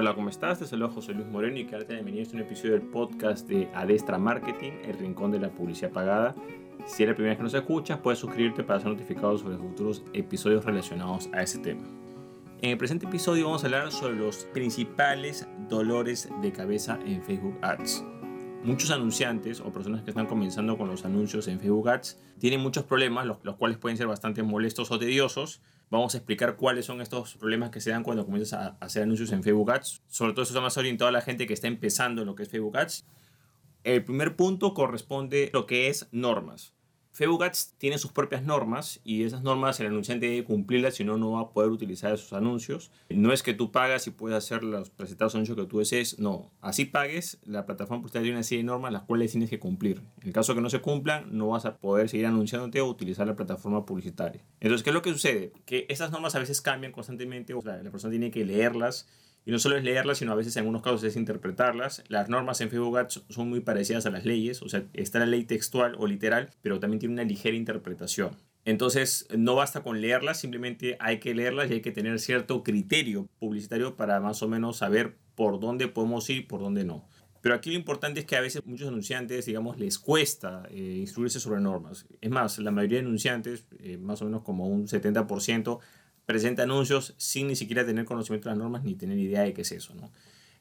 Hola, ¿cómo estás? Te saludo José Luis Moreno y quédate bienvenido a este un episodio del podcast de Adestra Marketing, el rincón de la publicidad pagada. Si es la primera vez que nos escuchas, puedes suscribirte para ser notificado sobre futuros episodios relacionados a ese tema. En el presente episodio vamos a hablar sobre los principales dolores de cabeza en Facebook Ads. Muchos anunciantes o personas que están comenzando con los anuncios en Facebook Ads tienen muchos problemas, los, los cuales pueden ser bastante molestos o tediosos, Vamos a explicar cuáles son estos problemas que se dan cuando comienzas a hacer anuncios en Facebook Ads. Sobre todo eso está más orientado a la gente que está empezando en lo que es Facebook Ads. El primer punto corresponde a lo que es normas. Ads tiene sus propias normas y esas normas el anunciante debe cumplirlas, si no, no va a poder utilizar esos anuncios. No es que tú pagas y puedes hacer los presentados anuncios que tú desees, no. Así pagues, la plataforma pues, tiene una serie de normas las cuales tienes que cumplir. En el caso que no se cumplan, no vas a poder seguir anunciándote o utilizar la plataforma publicitaria. Entonces, ¿qué es lo que sucede? Que esas normas a veces cambian constantemente, o sea, la persona tiene que leerlas y no solo es leerlas, sino a veces en algunos casos es interpretarlas. Las normas en Facebook Ads son muy parecidas a las leyes, o sea, está la ley textual o literal, pero también tiene una ligera interpretación. Entonces, no basta con leerlas, simplemente hay que leerlas y hay que tener cierto criterio publicitario para más o menos saber por dónde podemos ir y por dónde no. Pero aquí lo importante es que a veces muchos anunciantes, digamos, les cuesta eh, instruirse sobre normas. Es más, la mayoría de anunciantes, eh, más o menos como un 70%, presenta anuncios sin ni siquiera tener conocimiento de las normas ni tener idea de qué es eso. ¿no?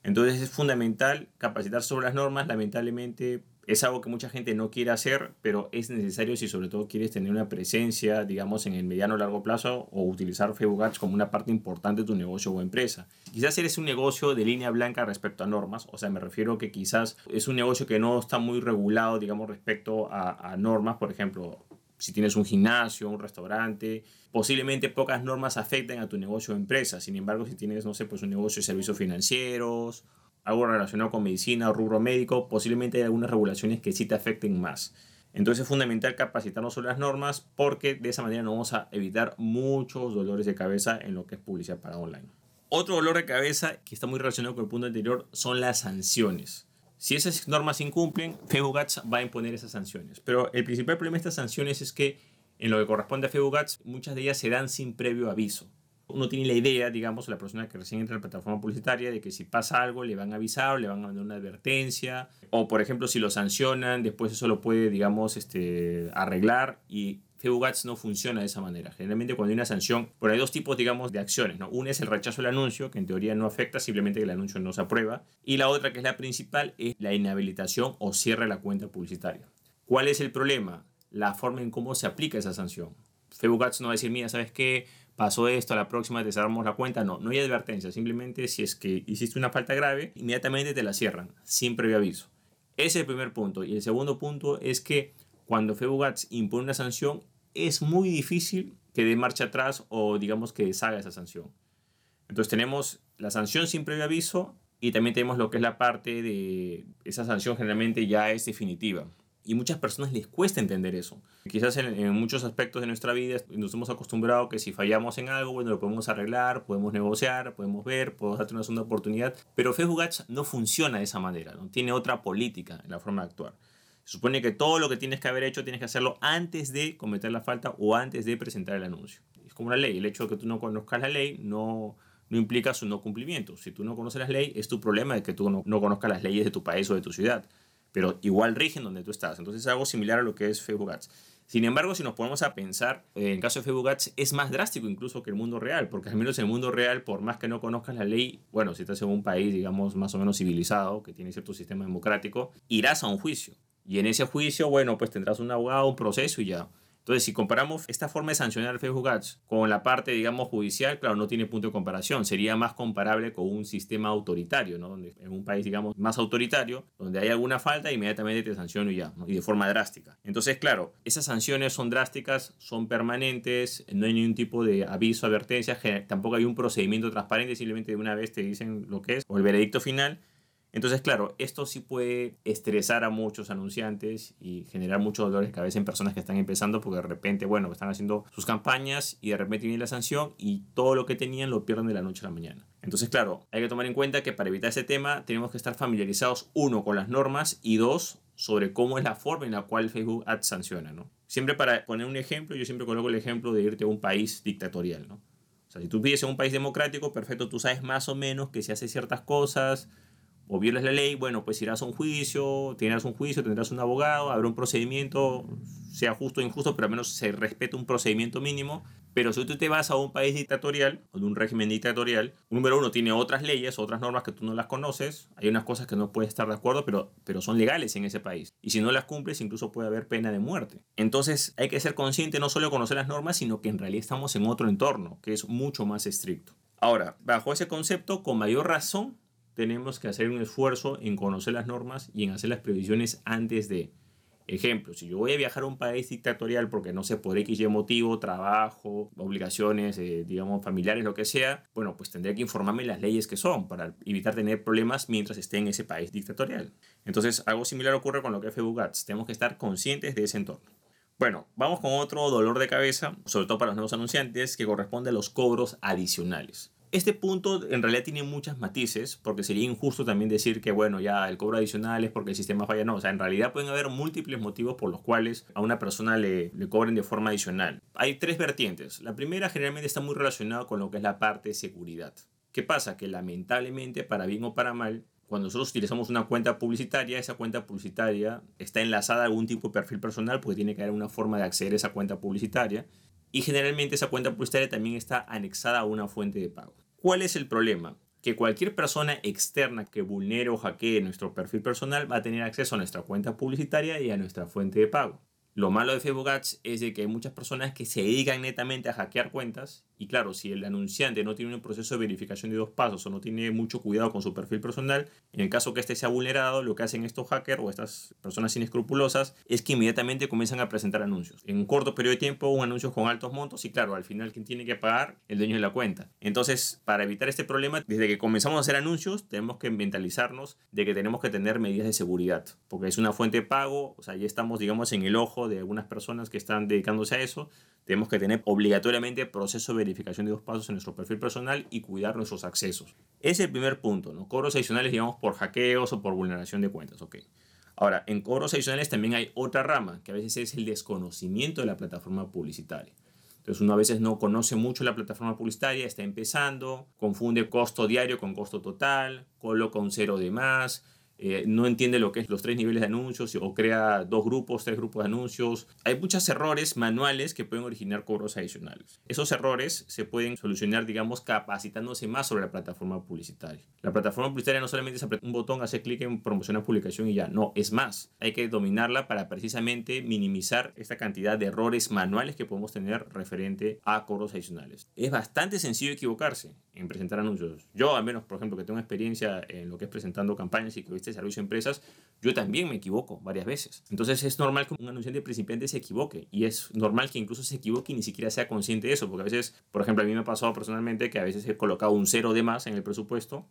Entonces es fundamental capacitar sobre las normas. Lamentablemente es algo que mucha gente no quiere hacer, pero es necesario si sobre todo quieres tener una presencia, digamos, en el mediano o largo plazo o utilizar Facebook Ads como una parte importante de tu negocio o empresa. Quizás eres un negocio de línea blanca respecto a normas, o sea, me refiero que quizás es un negocio que no está muy regulado, digamos, respecto a, a normas, por ejemplo, si tienes un gimnasio, un restaurante, posiblemente pocas normas afecten a tu negocio o empresa. Sin embargo, si tienes, no sé, pues un negocio de servicios financieros, algo relacionado con medicina o rubro médico, posiblemente hay algunas regulaciones que sí te afecten más. Entonces es fundamental capacitarnos sobre las normas porque de esa manera nos vamos a evitar muchos dolores de cabeza en lo que es publicidad para online. Otro dolor de cabeza que está muy relacionado con el punto anterior son las sanciones. Si esas normas incumplen, Facebook Ads va a imponer esas sanciones. Pero el principal problema de estas sanciones es que en lo que corresponde a Ads, muchas de ellas se dan sin previo aviso. Uno tiene la idea, digamos, la persona que recién entra a la plataforma publicitaria, de que si pasa algo le van a avisar, le van a mandar una advertencia, o por ejemplo si lo sancionan, después eso lo puede, digamos, este, arreglar y Ads no funciona de esa manera. Generalmente cuando hay una sanción, por hay dos tipos, digamos, de acciones. ¿no? Una es el rechazo del anuncio, que en teoría no afecta, simplemente que el anuncio no se aprueba. Y la otra, que es la principal, es la inhabilitación o cierre de la cuenta publicitaria. ¿Cuál es el problema? La forma en cómo se aplica esa sanción. Facebook no va a decir, mira, ¿sabes qué? Pasó esto, a la próxima te cerramos la cuenta. No, no hay advertencia. Simplemente si es que hiciste una falta grave, inmediatamente te la cierran, sin previo aviso. Ese es el primer punto. Y el segundo punto es que cuando Ads impone una sanción, es muy difícil que dé marcha atrás o digamos que deshaga esa sanción. Entonces tenemos la sanción sin previo aviso y también tenemos lo que es la parte de esa sanción generalmente ya es definitiva. Y muchas personas les cuesta entender eso. Quizás en, muchos aspectos de nuestra vida nos hemos acostumbrado que si fallamos en algo, bueno, lo podemos arreglar, podemos negociar, podemos ver, podemos darte una segunda oportunidad. Pero Facebook Ads no funciona de esa manera, ¿no? tiene otra política en la forma de actuar. Se supone que todo lo que tienes que haber hecho tienes que hacerlo antes de cometer la falta o antes de presentar el anuncio. Es como una ley. El hecho de que tú no conozcas la ley no, no implica su no cumplimiento. Si tú no conoces las leyes, es tu problema de que tú no, no conozcas las leyes de tu país o de tu ciudad. Pero igual rigen donde tú estás. Entonces es algo similar a lo que es Facebook Ads. Sin embargo, si nos ponemos a pensar, en el caso de Facebook Ads es más drástico incluso que el mundo real, porque al menos en el mundo real, por más que no conozcas la ley, bueno, si estás en un país, digamos, más o menos civilizado, que tiene cierto sistema democrático, irás a un juicio. Y en ese juicio, bueno, pues tendrás un abogado, un proceso y ya. Entonces, si comparamos esta forma de sancionar Facebook Ads con la parte, digamos, judicial, claro, no tiene punto de comparación. Sería más comparable con un sistema autoritario, ¿no? Donde en un país, digamos, más autoritario, donde hay alguna falta, inmediatamente te sanciono y ya, y de forma drástica. Entonces, claro, esas sanciones son drásticas, son permanentes, no hay ningún tipo de aviso, advertencia, tampoco hay un procedimiento transparente, simplemente de una vez te dicen lo que es, o el veredicto final. Entonces, claro, esto sí puede estresar a muchos anunciantes y generar muchos dolores de cabeza en personas que están empezando porque de repente, bueno, están haciendo sus campañas y de repente viene la sanción y todo lo que tenían lo pierden de la noche a la mañana. Entonces, claro, hay que tomar en cuenta que para evitar ese tema tenemos que estar familiarizados, uno, con las normas y dos, sobre cómo es la forma en la cual Facebook Ads sanciona, ¿no? Siempre para poner un ejemplo, yo siempre coloco el ejemplo de irte a un país dictatorial, ¿no? O sea, si tú vives en un país democrático, perfecto, tú sabes más o menos que si hace ciertas cosas o violas la ley, bueno, pues irás a un juicio, tendrás un juicio, tendrás un abogado, habrá un procedimiento, sea justo o injusto, pero al menos se respeta un procedimiento mínimo. Pero si tú te vas a un país dictatorial o de un régimen dictatorial, número uno, tiene otras leyes, otras normas que tú no las conoces. Hay unas cosas que no puedes estar de acuerdo, pero, pero son legales en ese país. Y si no las cumples, incluso puede haber pena de muerte. Entonces hay que ser consciente no solo conocer las normas, sino que en realidad estamos en otro entorno, que es mucho más estricto. Ahora, bajo ese concepto, con mayor razón, tenemos que hacer un esfuerzo en conocer las normas y en hacer las previsiones antes de. Ejemplo, si yo voy a viajar a un país dictatorial porque no sé por X y motivo, trabajo, obligaciones, eh, digamos, familiares, lo que sea, bueno, pues tendré que informarme las leyes que son para evitar tener problemas mientras esté en ese país dictatorial. Entonces, algo similar ocurre con lo que es FEBUGATS. Tenemos que estar conscientes de ese entorno. Bueno, vamos con otro dolor de cabeza, sobre todo para los nuevos anunciantes, que corresponde a los cobros adicionales. Este punto en realidad tiene muchas matices, porque sería injusto también decir que, bueno, ya el cobro adicional es porque el sistema falla. No, o sea, en realidad pueden haber múltiples motivos por los cuales a una persona le, le cobren de forma adicional. Hay tres vertientes. La primera generalmente está muy relacionada con lo que es la parte de seguridad. ¿Qué pasa? Que lamentablemente, para bien o para mal, cuando nosotros utilizamos una cuenta publicitaria, esa cuenta publicitaria está enlazada a algún tipo de perfil personal porque tiene que haber una forma de acceder a esa cuenta publicitaria y generalmente esa cuenta publicitaria también está anexada a una fuente de pago. ¿Cuál es el problema? Que cualquier persona externa que vulnere o hackee nuestro perfil personal va a tener acceso a nuestra cuenta publicitaria y a nuestra fuente de pago. Lo malo de Facebook Ads es de que hay muchas personas que se dedican netamente a hackear cuentas y claro, si el anunciante no tiene un proceso de verificación de dos pasos o no tiene mucho cuidado con su perfil personal, en el caso que este sea vulnerado, lo que hacen estos hackers o estas personas inescrupulosas es que inmediatamente comienzan a presentar anuncios. En un corto periodo de tiempo, un anuncio con altos montos y claro, al final quien tiene que pagar, el dueño de la cuenta. Entonces, para evitar este problema, desde que comenzamos a hacer anuncios, tenemos que mentalizarnos de que tenemos que tener medidas de seguridad, porque es una fuente de pago, o sea, ya estamos, digamos, en el ojo de algunas personas que están dedicándose a eso, tenemos que tener obligatoriamente proceso de verificación de dos pasos en nuestro perfil personal y cuidar nuestros accesos. Es el primer punto, ¿no? Cobros adicionales, digamos, por hackeos o por vulneración de cuentas, ok. Ahora, en cobros adicionales también hay otra rama, que a veces es el desconocimiento de la plataforma publicitaria. Entonces uno a veces no conoce mucho la plataforma publicitaria, está empezando, confunde costo diario con costo total, coloca un cero de más, eh, no entiende lo que es los tres niveles de anuncios o crea dos grupos, tres grupos de anuncios. Hay muchos errores manuales que pueden originar cobros adicionales. Esos errores se pueden solucionar, digamos, capacitándose más sobre la plataforma publicitaria. La plataforma publicitaria no solamente es apretar un botón, hacer clic en promocionar publicación y ya. No, es más. Hay que dominarla para precisamente minimizar esta cantidad de errores manuales que podemos tener referente a cobros adicionales. Es bastante sencillo equivocarse en presentar anuncios. Yo, al menos, por ejemplo, que tengo experiencia en lo que es presentando campañas y que viste servicio a empresas, yo también me equivoco varias veces. Entonces es normal que un anunciante principiante se equivoque y es normal que incluso se equivoque y ni siquiera sea consciente de eso, porque a veces, por ejemplo, a mí me ha pasado personalmente que a veces he colocado un cero de más en el presupuesto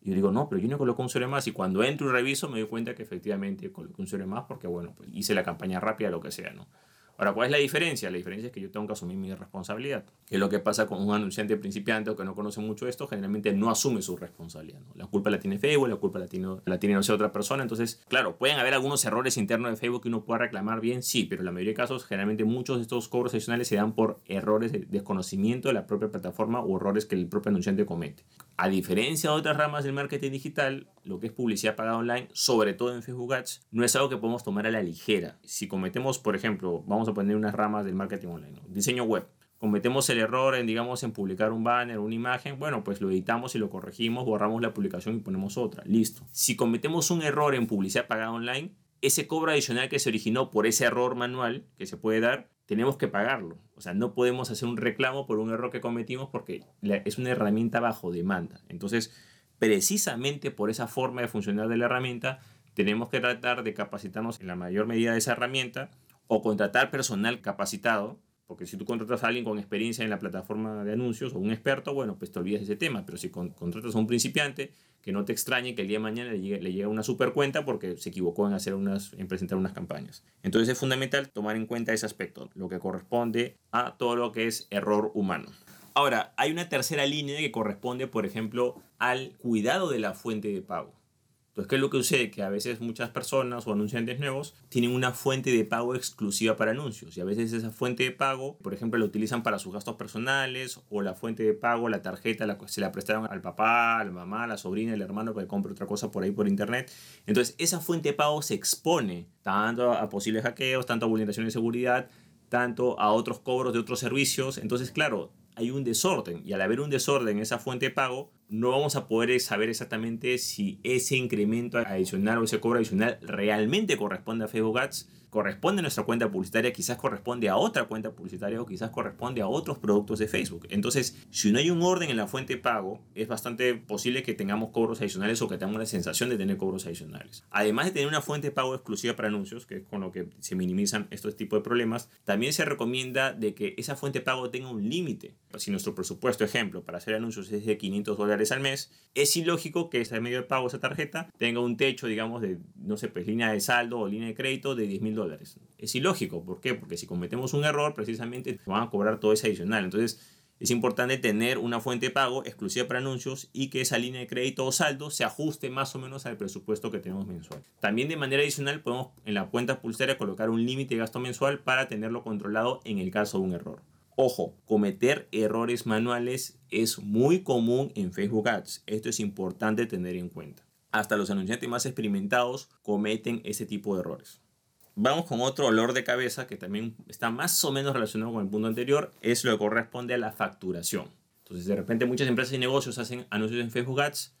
y yo digo, no, pero yo no coloco un cero de más y cuando entro y reviso me doy cuenta que efectivamente coloqué un cero de más porque, bueno, pues hice la campaña rápida, lo que sea, ¿no? Ahora, ¿cuál es la diferencia? La diferencia es que yo tengo que asumir mi responsabilidad. Que es lo que pasa con un anunciante principiante o que no conoce mucho esto, generalmente no asume su responsabilidad. La culpa la tiene Facebook, la culpa la tiene, la tiene no sé, otra persona. Entonces, claro, pueden haber algunos errores internos de Facebook que uno pueda reclamar bien, sí, pero en la mayoría de casos, generalmente muchos de estos cobros adicionales se dan por errores de desconocimiento de la propia plataforma o errores que el propio anunciante comete. A diferencia de otras ramas del marketing digital, lo que es publicidad pagada online, sobre todo en Facebook Ads, no es algo que podemos tomar a la ligera. Si cometemos, por ejemplo, vamos poner unas ramas del marketing online, diseño web, cometemos el error en, digamos, en publicar un banner, una imagen, bueno, pues lo editamos y lo corregimos, borramos la publicación y ponemos otra, listo. Si cometemos un error en publicidad pagada online, ese cobro adicional que se originó por ese error manual que se puede dar, tenemos que pagarlo. O sea, no podemos hacer un reclamo por un error que cometimos porque es una herramienta bajo demanda. Entonces, precisamente por esa forma de funcionar de la herramienta, tenemos que tratar de capacitarnos en la mayor medida de esa herramienta o contratar personal capacitado porque si tú contratas a alguien con experiencia en la plataforma de anuncios o un experto, bueno, pues te olvidas de ese tema. Pero si contratas a un principiante, que no te extrañe que el día de mañana le llegue, le llegue una super cuenta porque se equivocó en, hacer unas, en presentar unas campañas. Entonces es fundamental tomar en cuenta ese aspecto, lo que corresponde a todo lo que es error humano. Ahora, hay una tercera línea que corresponde, por ejemplo, al cuidado de la fuente de pago. Entonces, ¿qué es lo que sucede? Que a veces muchas personas o anunciantes nuevos tienen una fuente de pago exclusiva para anuncios y a veces esa fuente de pago, por ejemplo, la utilizan para sus gastos personales o la fuente de pago, la tarjeta, la, se la prestaron al papá, a la mamá, la sobrina, al hermano para que compre otra cosa por ahí por internet. Entonces, esa fuente de pago se expone tanto a posibles hackeos, tanto a vulneraciones de seguridad, tanto a otros cobros de otros servicios. Entonces, claro, hay un desorden y al haber un desorden en esa fuente de pago, no vamos a poder saber exactamente si ese incremento adicional o ese cobro adicional realmente corresponde a Facebook Ads corresponde a nuestra cuenta publicitaria, quizás corresponde a otra cuenta publicitaria o quizás corresponde a otros productos de Facebook. Entonces, si no hay un orden en la fuente de pago, es bastante posible que tengamos cobros adicionales o que tengamos la sensación de tener cobros adicionales. Además de tener una fuente de pago exclusiva para anuncios, que es con lo que se minimizan estos tipos de problemas, también se recomienda de que esa fuente de pago tenga un límite. Si nuestro presupuesto, ejemplo, para hacer anuncios es de 500 dólares al mes, es ilógico que ese medio de pago, esa tarjeta, tenga un techo, digamos, de, no sé, pues línea de saldo o línea de crédito de 10 mil dólares. Es ilógico, ¿por qué? Porque si cometemos un error, precisamente van a cobrar todo ese adicional. Entonces, es importante tener una fuente de pago exclusiva para anuncios y que esa línea de crédito o saldo se ajuste más o menos al presupuesto que tenemos mensual. También de manera adicional podemos en la cuenta pulsera colocar un límite de gasto mensual para tenerlo controlado en el caso de un error. Ojo, cometer errores manuales es muy común en Facebook Ads. Esto es importante tener en cuenta. Hasta los anunciantes más experimentados cometen ese tipo de errores. Vamos con otro olor de cabeza que también está más o menos relacionado con el punto anterior, es lo que corresponde a la facturación. Entonces, de repente muchas empresas y negocios hacen anuncios en Facebook Ads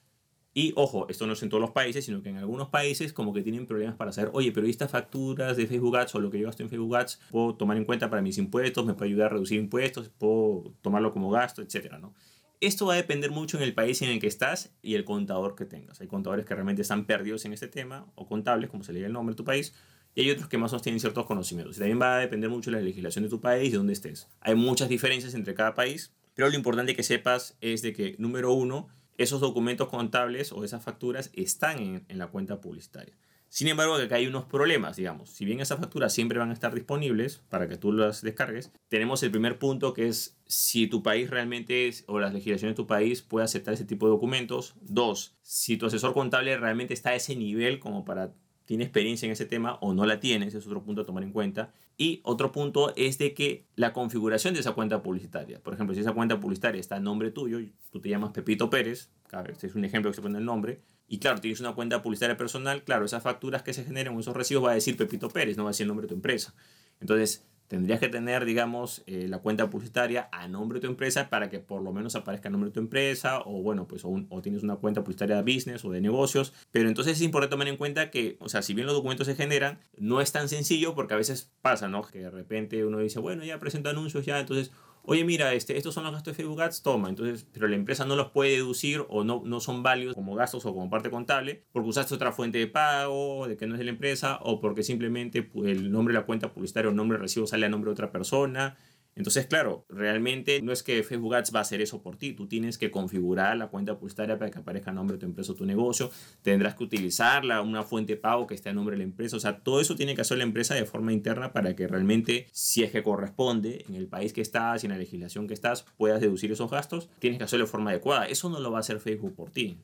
y, ojo, esto no es en todos los países, sino que en algunos países como que tienen problemas para saber, oye, pero estas facturas de Facebook Ads o lo que yo gasto en Facebook Ads, puedo tomar en cuenta para mis impuestos, me puede ayudar a reducir impuestos, puedo tomarlo como gasto, etcétera, ¿no? Esto va a depender mucho en el país en el que estás y el contador que tengas. Hay contadores que realmente están perdidos en este tema, o contables, como se le diga el nombre de tu país, y hay otros que más o menos tienen ciertos conocimientos. Y también va a depender mucho de la legislación de tu país y de dónde estés. Hay muchas diferencias entre cada país, pero lo importante que sepas es de que, número uno, esos documentos contables o esas facturas están en, la cuenta publicitaria. Sin embargo, acá hay unos problemas, digamos. Si bien esas facturas siempre van a estar disponibles para que tú las descargues, tenemos el primer punto que es si tu país realmente o las legislaciones de tu país puede aceptar ese tipo de documentos. Dos, si tu asesor contable realmente está a ese nivel como para tiene experiencia en ese tema o no la tiene, ese es otro punto a tomar en cuenta. Y otro punto es de que la configuración de esa cuenta publicitaria, por ejemplo, si esa cuenta publicitaria está a nombre tuyo, tú te llamas Pepito Pérez, este es un ejemplo que se pone el nombre, y claro, tienes una cuenta publicitaria personal, claro, esas facturas que se generen o esos recibos va a decir Pepito Pérez, no va a decir el nombre de tu empresa. Entonces, tendrías que tener, digamos, eh, la cuenta publicitaria a nombre de tu empresa para que por lo menos aparezca el nombre de tu empresa o, bueno, pues o, o, tienes una cuenta publicitaria de business o de negocios. Pero entonces es importante tomar en cuenta que, o sea, si bien los documentos se generan, no es tan sencillo porque a veces pasa, ¿no? Que de repente uno dice, bueno, ya presento anuncios, ya, entonces oye, mira, este, estos son los gastos de Facebook Ads, toma. Entonces, pero la empresa no los puede deducir o no, no son válidos como gastos o como parte contable porque usaste otra fuente de pago, de que no es de la empresa, o porque simplemente pues, el nombre de la cuenta publicitaria o nombre de recibo sale a nombre de otra persona. Entonces, claro, realmente no es que Facebook Ads va a hacer eso por ti. Tú tienes que configurar la cuenta publicitaria para que aparezca el nombre de tu empresa o tu negocio. Tendrás que utilizarla, una fuente de pago que esté a nombre de la empresa. O sea, todo eso tiene que hacer la empresa de forma interna para que realmente, si es que corresponde en el país que estás y en la legislación que estás, puedas deducir esos gastos. Tienes que hacerlo de forma adecuada. Eso no lo va a hacer Facebook por ti.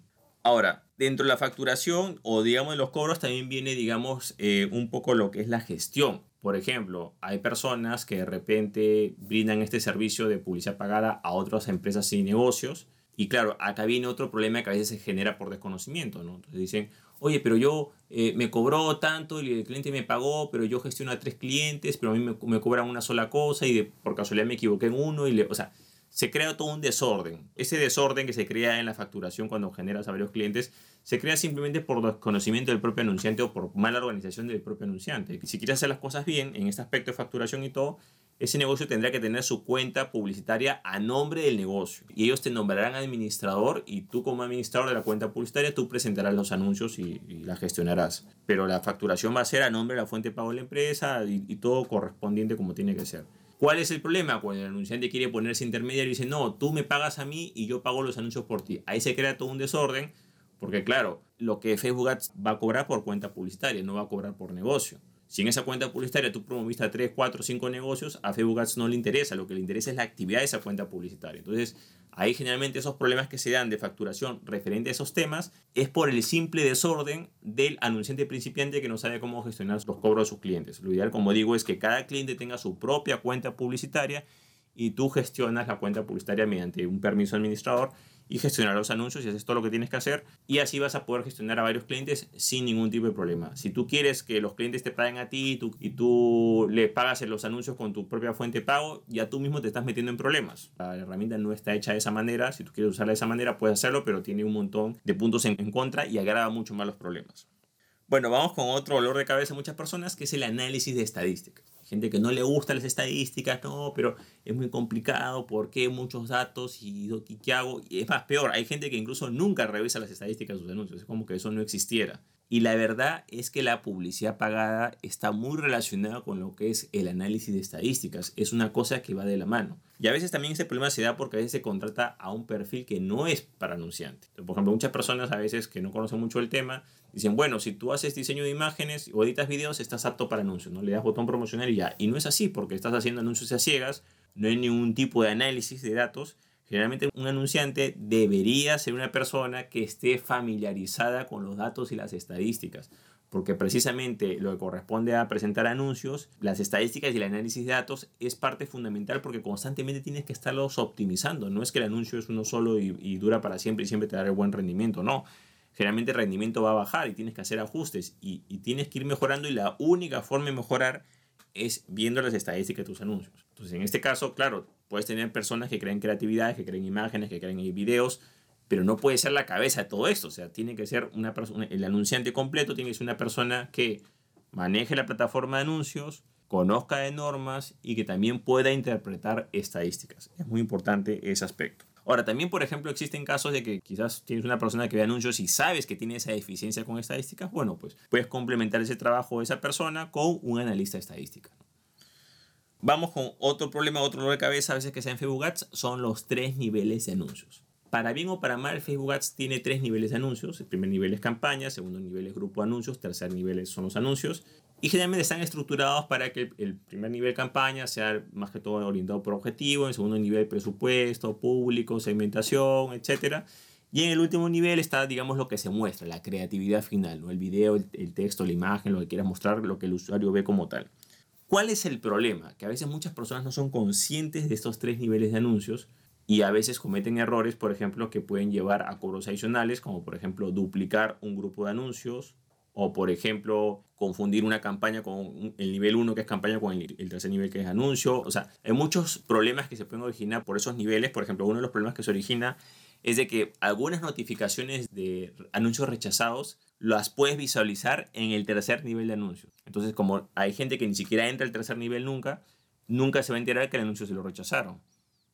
Ahora, dentro de la facturación o digamos de los cobros también viene, digamos, eh, un poco lo que es la gestión. Por ejemplo, hay personas que de repente brindan este servicio de publicidad pagada a otras empresas y negocios. Y claro, acá viene otro problema que a veces se genera por desconocimiento, ¿no? Entonces dicen, oye, pero yo eh, me cobró tanto y el cliente me pagó, pero yo gestiono a tres clientes, pero a mí me, me cobran una sola cosa y de, por casualidad me equivoqué en uno. Y le, o sea, se crea todo un desorden. Ese desorden que se crea en la facturación cuando generas a varios clientes se crea simplemente por desconocimiento del propio anunciante o por mala organización del propio anunciante. Si quieres hacer las cosas bien en este aspecto de facturación y todo, ese negocio tendrá que tener su cuenta publicitaria a nombre del negocio. Y ellos te nombrarán administrador y tú como administrador de la cuenta publicitaria, tú presentarás los anuncios y, la gestionarás. Pero la facturación va a ser a nombre de la fuente de pago de la empresa y, y todo correspondiente como tiene que ser. ¿Cuál es el problema? Cuando el anunciante quiere ponerse intermediario y dice, no, tú me pagas a mí y yo pago los anuncios por ti. Ahí se crea todo un desorden, porque claro, lo que Facebook va a cobrar por cuenta publicitaria, no va a cobrar por negocio. Si en esa cuenta publicitaria tú promoviste a 3, 4, 5 negocios, a Facebook Ads no le interesa, lo que le interesa es la actividad de esa cuenta publicitaria. Entonces, ahí generalmente esos problemas que se dan de facturación referente a esos temas es por el simple desorden del anunciante principiante que no sabe cómo gestionar los cobros de sus clientes. Lo ideal, como digo, es que cada cliente tenga su propia cuenta publicitaria y tú gestionas la cuenta publicitaria mediante un permiso administrador y gestionar los anuncios y haces todo lo que tienes que hacer y así vas a poder gestionar a varios clientes sin ningún tipo de problema. Si tú quieres que los clientes te paguen a ti y tú, y tú le pagas los anuncios con tu propia fuente de pago, ya tú mismo te estás metiendo en problemas. La herramienta no está hecha de esa manera, si tú quieres usarla de esa manera puedes hacerlo, pero tiene un montón de puntos en, en contra y agrava mucho más los problemas. Bueno, vamos con otro dolor de cabeza de muchas personas que es el análisis de estadísticas gente que no le gustan las estadísticas, no, pero es muy complicado, ¿por qué muchos datos y, qué hago? Y es más, peor, hay gente que incluso nunca revisa las estadísticas de sus anuncios, es como que eso no existiera. Y la verdad es que la publicidad pagada está muy relacionada con lo que es el análisis de estadísticas. Es una cosa que va de la mano. Y a veces también ese problema se da porque a veces se contrata a un perfil que no es para anunciante. Por ejemplo, muchas personas a veces que no conocen mucho el tema dicen, bueno, si tú haces diseño de imágenes o editas videos, estás apto para anuncios, ¿no? Le das botón promocional y ya. Y no es así porque estás haciendo anuncios a ciegas, no hay ningún tipo de análisis de datos Generalmente un anunciante debería ser una persona que esté familiarizada con los datos y las estadísticas, porque precisamente lo que corresponde a presentar anuncios, las estadísticas y el análisis de datos es parte fundamental porque constantemente tienes que estarlos optimizando. No es que el anuncio es uno solo y, dura para siempre y siempre te dará el buen rendimiento, no. Generalmente el rendimiento va a bajar y tienes que hacer ajustes y, y tienes que ir mejorando y la única forma de mejorar es viendo las estadísticas de tus anuncios. Entonces, en este caso, claro, puedes tener personas que creen creatividad, que creen imágenes, que creen videos, pero no puede ser la cabeza de todo esto. O sea, tiene que ser una persona, el anunciante completo tiene que ser una persona que maneje la plataforma de anuncios, conozca de normas y que también pueda interpretar estadísticas. Es muy importante ese aspecto. Ahora, también, por ejemplo, existen casos de que quizás tienes una persona que ve anuncios y sabes que tiene esa deficiencia con estadísticas. Bueno, pues puedes complementar ese trabajo de esa persona con un analista estadística. Vamos con otro problema, otro dolor de cabeza a veces que sea en Facebook Ads, son los tres niveles de anuncios. Para bien o para mal, Facebook Ads tiene tres niveles de anuncios. El primer nivel es campaña, segundo nivel es grupo de anuncios, tercer nivel son los anuncios. Y generalmente están estructurados para que el primer nivel campaña sea más que todo orientado por objetivo, el segundo nivel presupuesto, público, segmentación, etc. Y en el último nivel está, digamos, lo que se muestra, la creatividad final, ¿no? el video, el, el texto, la imagen, lo que quieras mostrar, lo que el usuario ve como tal. ¿Cuál es el problema? Que a veces muchas personas no son conscientes de estos tres niveles de anuncios y a veces cometen errores, por ejemplo, que pueden llevar a cobros adicionales, como por ejemplo duplicar un grupo de anuncios o por ejemplo confundir una campaña con el nivel 1 que es campaña con el, tercer nivel que es anuncio. O sea, hay muchos problemas que se pueden originar por esos niveles. Por ejemplo, uno de los problemas que se origina es de que algunas notificaciones de anuncios rechazados las puedes visualizar en el tercer nivel de anuncios. Entonces, como hay gente que ni siquiera entra al tercer nivel nunca, nunca se va a enterar que el anuncio se lo rechazaron.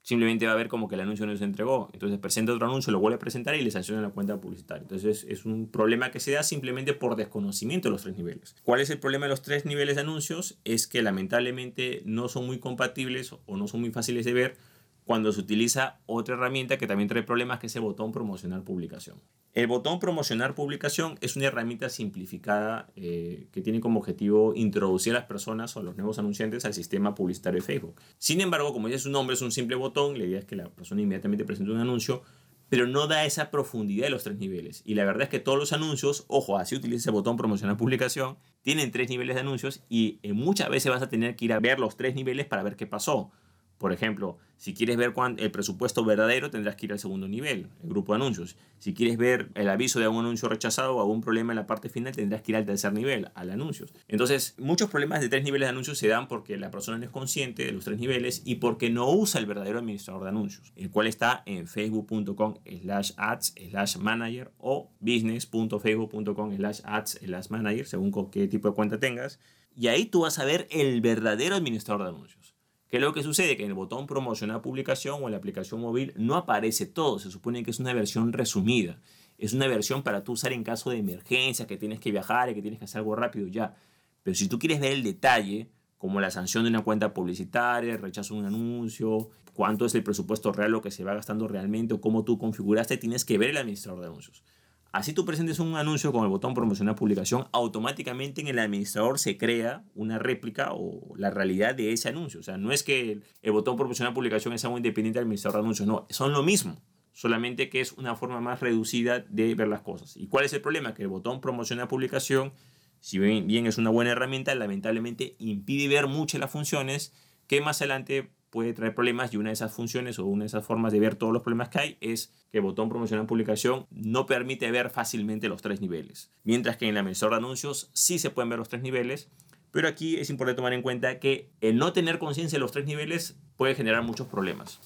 Simplemente va a ver como que el anuncio no se entregó. Entonces presenta otro anuncio, lo vuelve a presentar y le sanciona la cuenta publicitaria. Entonces es un problema que se da simplemente por desconocimiento de los tres niveles. ¿Cuál es el problema de los tres niveles de anuncios? Es que lamentablemente no son muy compatibles o no son muy fáciles de ver cuando se utiliza otra herramienta que también trae problemas, que es el botón promocionar publicación. El botón promocionar publicación es una herramienta simplificada eh, que tiene como objetivo introducir a las personas o a los nuevos anunciantes al sistema publicitario de Facebook. Sin embargo, como dice su nombre, es un simple botón, la idea es que la persona inmediatamente presente un anuncio, pero no da esa profundidad de los tres niveles. Y la verdad es que todos los anuncios, ojo, así utiliza ese botón promocionar publicación, tienen tres niveles de anuncios y eh, muchas veces vas a tener que ir a ver los tres niveles para ver qué pasó. Por ejemplo, si quieres ver el presupuesto verdadero, tendrás que ir al segundo nivel, el grupo de anuncios. Si quieres ver el aviso de algún anuncio rechazado o algún problema en la parte final, tendrás que ir al tercer nivel, al anuncios. Entonces, muchos problemas de tres niveles de anuncios se dan porque la persona no es consciente de los tres niveles y porque no usa el verdadero administrador de anuncios, el cual está en facebook.com slash ads slash manager o business.facebook.com slash ads slash manager, según qué tipo de cuenta tengas. Y ahí tú vas a ver el verdadero administrador de anuncios. ¿Qué es lo que sucede? Que en el botón promocionar publicación o en la aplicación móvil no aparece todo. Se supone que es una versión resumida. Es una versión para tú usar en caso de emergencia, que tienes que viajar y que tienes que hacer algo rápido ya. Pero si tú quieres ver el detalle, como la sanción de una cuenta publicitaria, rechazo de un anuncio, cuánto es el presupuesto real, lo que se va gastando realmente o cómo tú configuraste, tienes que ver el administrador de anuncios. Así tú presentes un anuncio con el botón promocionar publicación, automáticamente en el administrador se crea una réplica o la realidad de ese anuncio. O sea, no es que el botón promocionar publicación es algo independiente del administrador de anuncios, no, son lo mismo, solamente que es una forma más reducida de ver las cosas. ¿Y cuál es el problema? Que el botón promocionar publicación, si bien, bien es una buena herramienta, lamentablemente impide ver muchas las funciones que más adelante puede traer problemas y una de esas funciones o una de esas formas de ver todos los problemas que hay es que el botón promocionar publicación no permite ver fácilmente los tres niveles. Mientras que en el emisor de anuncios sí se pueden ver los tres niveles, pero aquí es importante tomar en cuenta que el no tener conciencia de los tres niveles puede generar muchos problemas.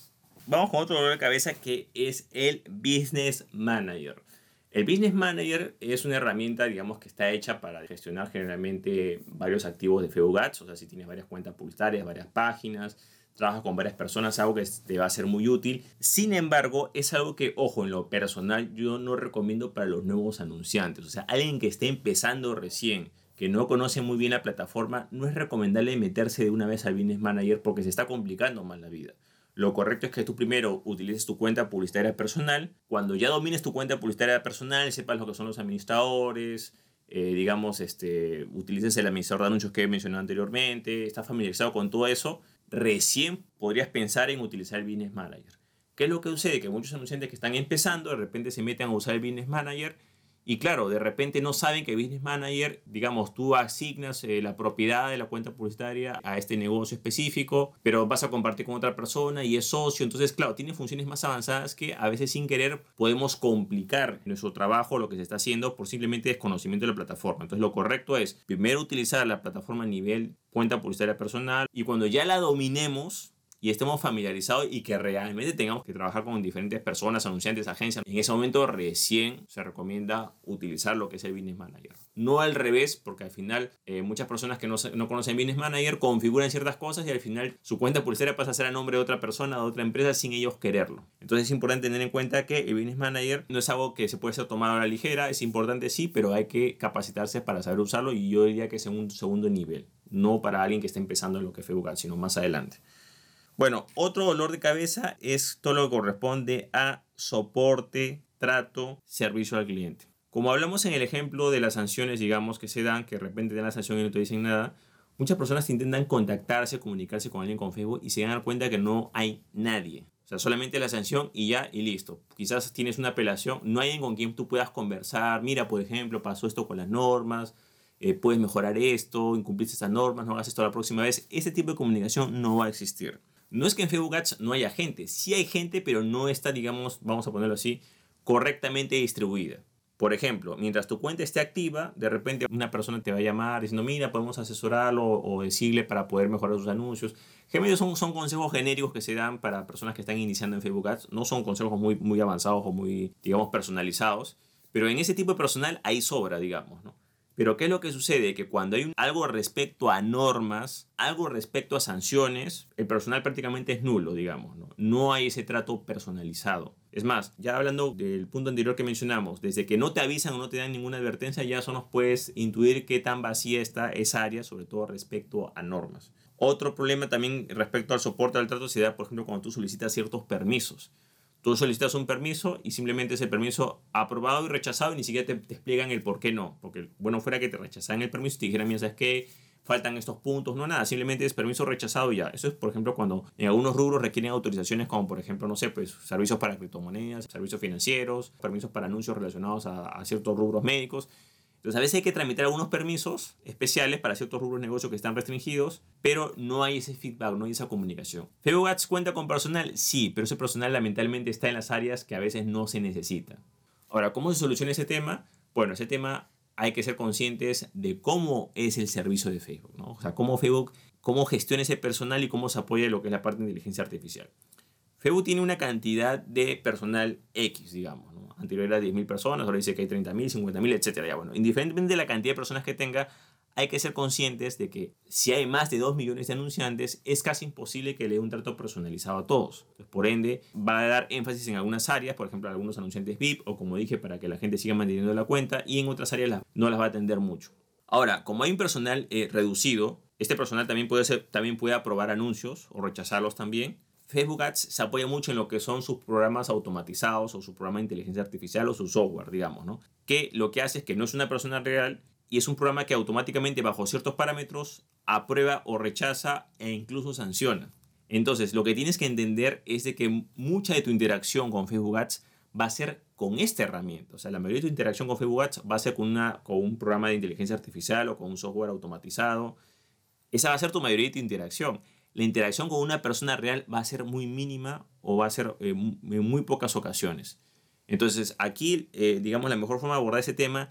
Vamos con otro dolor de cabeza que es el Business Manager. El Business Manager es una herramienta, digamos, que está hecha para gestionar generalmente varios activos de Facebook Ads, o sea, si tienes varias cuentas publicitarias, varias páginas, trabajas con varias personas, algo que te va a ser muy útil. Sin embargo, es algo que, ojo, en lo personal yo no recomiendo para los nuevos anunciantes. O sea, alguien que esté empezando recién, que no conoce muy bien la plataforma, no es recomendable meterse de una vez al Business Manager porque se está complicando más la vida. Lo correcto es que tú primero utilices tu cuenta publicitaria personal. Cuando ya domines tu cuenta publicitaria personal, sepas lo que son los administradores, eh, digamos, este, utilices el administrador de anuncios que he mencionado anteriormente, estás familiarizado con todo eso, recién podrías pensar en utilizar el Business Manager. ¿Qué es lo que sucede? Que muchos anunciantes que están empezando de repente se meten a usar el Business Manager y claro, de repente no saben que Business Manager, digamos, tú asignas eh, la propiedad de la cuenta publicitaria a este negocio específico, pero vas a compartir con otra persona y es socio. Entonces, claro, tiene funciones más avanzadas que a veces sin querer podemos complicar nuestro trabajo, lo que se está haciendo por simplemente desconocimiento de la plataforma. Entonces, lo correcto es primero utilizar la plataforma a nivel cuenta publicitaria personal y cuando ya la dominemos, y estemos familiarizados y que realmente tengamos que trabajar con diferentes personas, anunciantes, agencias, en ese momento recién se recomienda utilizar lo que es el Business Manager. No al revés, porque al final eh, muchas personas que no, no conocen Business Manager configuran ciertas cosas y al final su cuenta publicitaria pasa a ser a nombre de otra persona, de otra empresa, sin ellos quererlo. Entonces es importante tener en cuenta que el Business Manager no es algo que se puede ser tomado a la ligera, es importante sí, pero hay que capacitarse para saber usarlo y yo diría que es en un segundo nivel, no para alguien que está empezando en lo que es Facebook, sino más adelante. Bueno, otro dolor de cabeza es todo lo que corresponde a soporte, trato, servicio al cliente. Como hablamos en el ejemplo de las sanciones, digamos, que se dan, que de repente dan la sanción y no te dicen nada, muchas personas intentan contactarse, comunicarse con alguien con Facebook y se dan cuenta que no hay nadie. O sea, solamente la sanción y ya y listo. Quizás tienes una apelación, no hay alguien con quien tú puedas conversar. Mira, por ejemplo, pasó esto con las normas, eh, puedes mejorar esto, incumpliste estas normas, no hagas esto la próxima vez. Ese tipo de comunicación no va a existir. No es que en Facebook Ads no haya gente, sí hay gente, pero no está, digamos, vamos a ponerlo así, correctamente distribuida. Por ejemplo, mientras tu cuenta esté activa, de repente una persona te va a llamar diciendo, mira, podemos asesorarlo o decirle para poder mejorar sus anuncios. Generalmente son, son consejos genéricos que se dan para personas que están iniciando en Facebook Ads. No son consejos muy, muy avanzados o muy, digamos, personalizados. Pero en ese tipo de personal hay sobra, digamos, ¿no? Pero ¿qué es lo que sucede? Que cuando hay algo respecto a normas, algo respecto a sanciones, el personal prácticamente es nulo, digamos. No, no hay ese trato personalizado. Es más, ya hablando del punto anterior que mencionamos, desde que no te avisan o no te dan ninguna advertencia, ya eso nos puedes intuir qué tan vacía está esa área, sobre todo respecto a normas. Otro problema también respecto al soporte al trato se da, por ejemplo, cuando tú solicitas ciertos permisos. Tú solicitas un permiso y simplemente ese permiso aprobado y rechazado y ni siquiera te, explican el por qué no. Porque bueno fuera que te rechazaran el permiso y te dijeran, mira, ¿sabes qué? Faltan estos puntos, no nada, simplemente es permiso rechazado y ya. Eso es, por ejemplo, cuando en algunos rubros requieren autorizaciones como, por ejemplo, no sé, pues servicios para criptomonedas, servicios financieros, permisos para anuncios relacionados a, a ciertos rubros médicos. Entonces, a veces hay que tramitar algunos permisos especiales para ciertos rubros de negocio que están restringidos, pero no hay ese feedback, no hay esa comunicación. Facebook cuenta con personal, sí, pero ese personal lamentablemente está en las áreas que a veces no se necesita. Ahora, ¿cómo se soluciona ese tema? Bueno, ese tema hay que ser conscientes de cómo es el servicio de Facebook, ¿no? O sea, cómo Facebook, cómo gestiona ese personal y cómo se apoya lo que es la parte de inteligencia artificial. Facebook tiene una cantidad de personal X, digamos, Anterior era 10.000 personas, ahora dice que hay 30.000, 50.000, etc. Ya bueno, independientemente de la cantidad de personas que tenga, hay que ser conscientes de que si hay más de 2 millones de anunciantes, es casi imposible que le dé un trato personalizado a todos. por ende, va a dar énfasis en algunas áreas, por ejemplo, algunos anunciantes VIP, o como dije, para que la gente siga manteniendo la cuenta, y en otras áreas no las va a atender mucho. Ahora, como hay un personal eh, reducido, este personal también puede, ser, también puede aprobar anuncios o rechazarlos también, Facebook Ads se apoya mucho en lo que son sus programas automatizados o su programa de inteligencia artificial o su software, digamos, ¿no? Que lo que hace es que no es una persona real y es un programa que automáticamente bajo ciertos parámetros aprueba o rechaza e incluso sanciona. Entonces, lo que tienes que entender es de que mucha de tu interacción con Facebook Ads va a ser con esta herramienta. O sea, la mayoría de tu interacción con Facebook Ads va a ser con, una, con un programa de inteligencia artificial o con un software automatizado. Esa va a ser tu mayoría de tu interacción. La interacción con una persona real va a ser muy mínima o va a ser eh, en muy pocas ocasiones. Entonces, aquí, eh, digamos, la mejor forma de abordar ese tema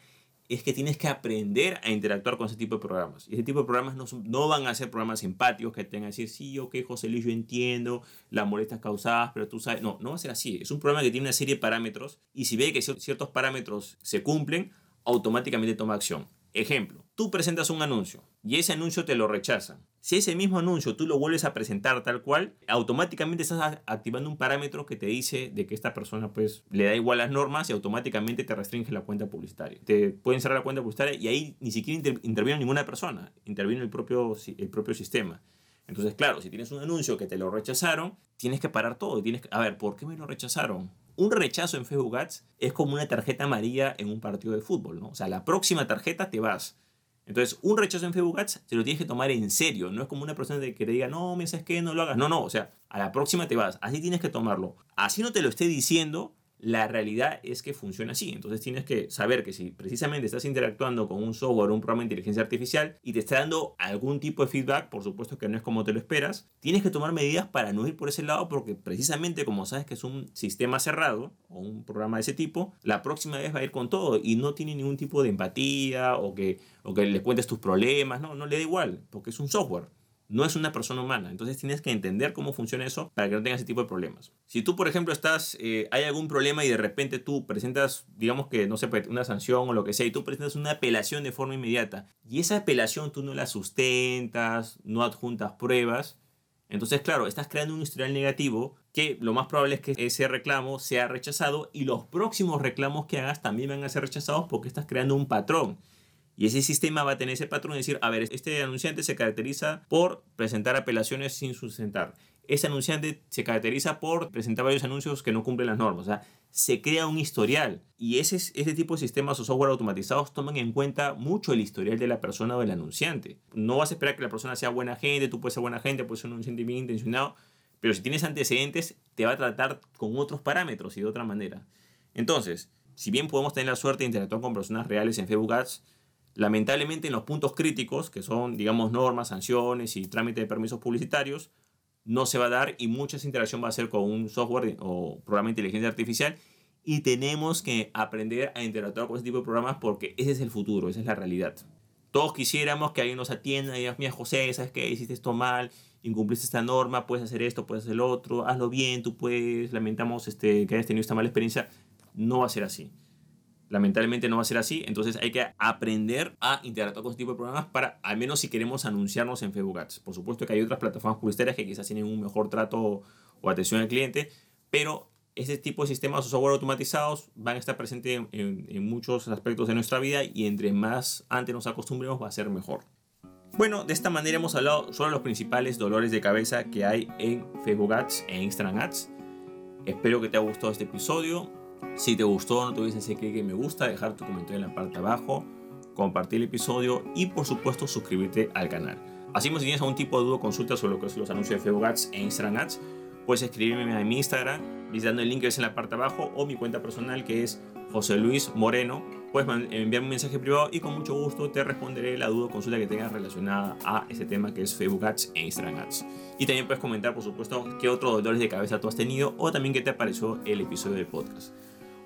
es que tienes que aprender a interactuar con ese tipo de programas. Y ese tipo de programas no, no van a ser programas simpáticos que tengan que decir, sí, ok, José Luis, yo entiendo las molestias causadas, pero tú sabes, no, no va a ser así. Es un programa que tiene una serie de parámetros y si ve que ciertos parámetros se cumplen, automáticamente toma acción. Ejemplo, tú presentas un anuncio y ese anuncio te lo rechazan. Si ese mismo anuncio tú lo vuelves a presentar tal cual, automáticamente estás activando un parámetro que te dice de que esta persona pues le da igual las normas y automáticamente te restringe la cuenta publicitaria. Te pueden cerrar la cuenta publicitaria y ahí ni siquiera interviene ninguna persona, interviene el propio, el propio sistema. Entonces, claro, si tienes un anuncio que te lo rechazaron, tienes que parar todo. Tienes que, a ver, ¿por qué me lo rechazaron? un rechazo en Facebook Ads es como una tarjeta amarilla en un partido de fútbol, ¿no? O sea, la próxima tarjeta te vas. Entonces, un rechazo en Facebook Ads te lo tienes que tomar en serio. No es como una persona que te diga, no, me sabes que no lo hagas. No, no, o sea, a la próxima te vas. Así tienes que tomarlo. Así no te lo esté diciendo, la realidad es que funciona así. Entonces tienes que saber que si precisamente estás interactuando con un software o un programa de inteligencia artificial y te está dando algún tipo de feedback, por supuesto que no es como te lo esperas, tienes que tomar medidas para no ir por ese lado porque precisamente como sabes que es un sistema cerrado o un programa de ese tipo, la próxima vez va a ir con todo y no tiene ningún tipo de empatía o que, o que le cuentes tus problemas, no, no le da igual porque es un software no es una persona humana. Entonces tienes que entender cómo funciona eso para que no tengas ese tipo de problemas. Si tú, por ejemplo, estás, eh, hay algún problema y de repente tú presentas, digamos que, no sé, pues, una sanción o lo que sea, y tú presentas una apelación de forma inmediata, y esa apelación tú no la sustentas, no adjuntas pruebas, entonces, claro, estás creando un historial negativo que lo más probable es que ese reclamo sea rechazado y los próximos reclamos que hagas también van a ser rechazados porque estás creando un patrón. Y ese sistema va a tener ese patrón de decir, a ver, este anunciante se caracteriza por presentar apelaciones sin sustentar. Ese anunciante se caracteriza por presentar varios anuncios que no cumplen las normas. O sea, se crea un historial. Y ese, ese tipo de sistemas o software automatizados toman en cuenta mucho el historial de la persona o del anunciante. No vas a esperar que la persona sea buena gente, tú puedes ser buena gente, puedes ser un anunciante bien intencionado, pero si tienes antecedentes, te va a tratar con otros parámetros y de otra manera. Entonces, si bien podemos tener la suerte de interactuar con personas reales en Facebook Ads, Lamentablemente en los puntos críticos, que son, digamos, normas, sanciones y trámite de permisos publicitarios, no se va a dar y mucha interacción va a ser con un software o programa de inteligencia artificial y tenemos que aprender a interactuar con ese tipo de programas porque ese es el futuro, esa es la realidad. Todos quisiéramos que alguien nos atienda y diga, mira José, ¿sabes qué? Hiciste esto mal, incumpliste esta norma, puedes hacer esto, puedes hacer lo otro, hazlo bien, tú puedes, lamentamos este, que hayas tenido esta mala experiencia. No va a ser así. Lamentablemente no va a ser así, entonces hay que aprender a interactuar con este tipo de programas para, al menos si queremos anunciarnos en Facebook Ads. Por supuesto que hay otras plataformas publicitarias que quizás tienen un mejor trato o atención al cliente, pero este tipo de sistemas o software automatizados van a estar presentes en, en, muchos aspectos de nuestra vida y entre más antes nos acostumbremos va a ser mejor. Bueno, de esta manera hemos hablado sobre los principales dolores de cabeza que hay en Facebook Ads e Instagram Ads. Espero que te haya gustado este episodio. Si te gustó, no te olvides de que me gusta, dejar tu comentario en la parte de abajo, compartir el episodio y por supuesto suscribirte al canal. Así si tienes algún tipo de duda o consulta sobre lo que es los anuncios de Facebook Ads e Instagram Ads, puedes escribirme en mi Instagram visitando el link que ves en la parte de abajo o mi cuenta personal que es José Luis Moreno. Puedes enviarme un mensaje privado y con mucho gusto te responderé la duda o consulta que tengas relacionada a ese tema que es Facebook Ads e Instagram Ads. Y también puedes comentar, por supuesto, qué otros dolores de cabeza tú has tenido o también qué te pareció el episodio del podcast.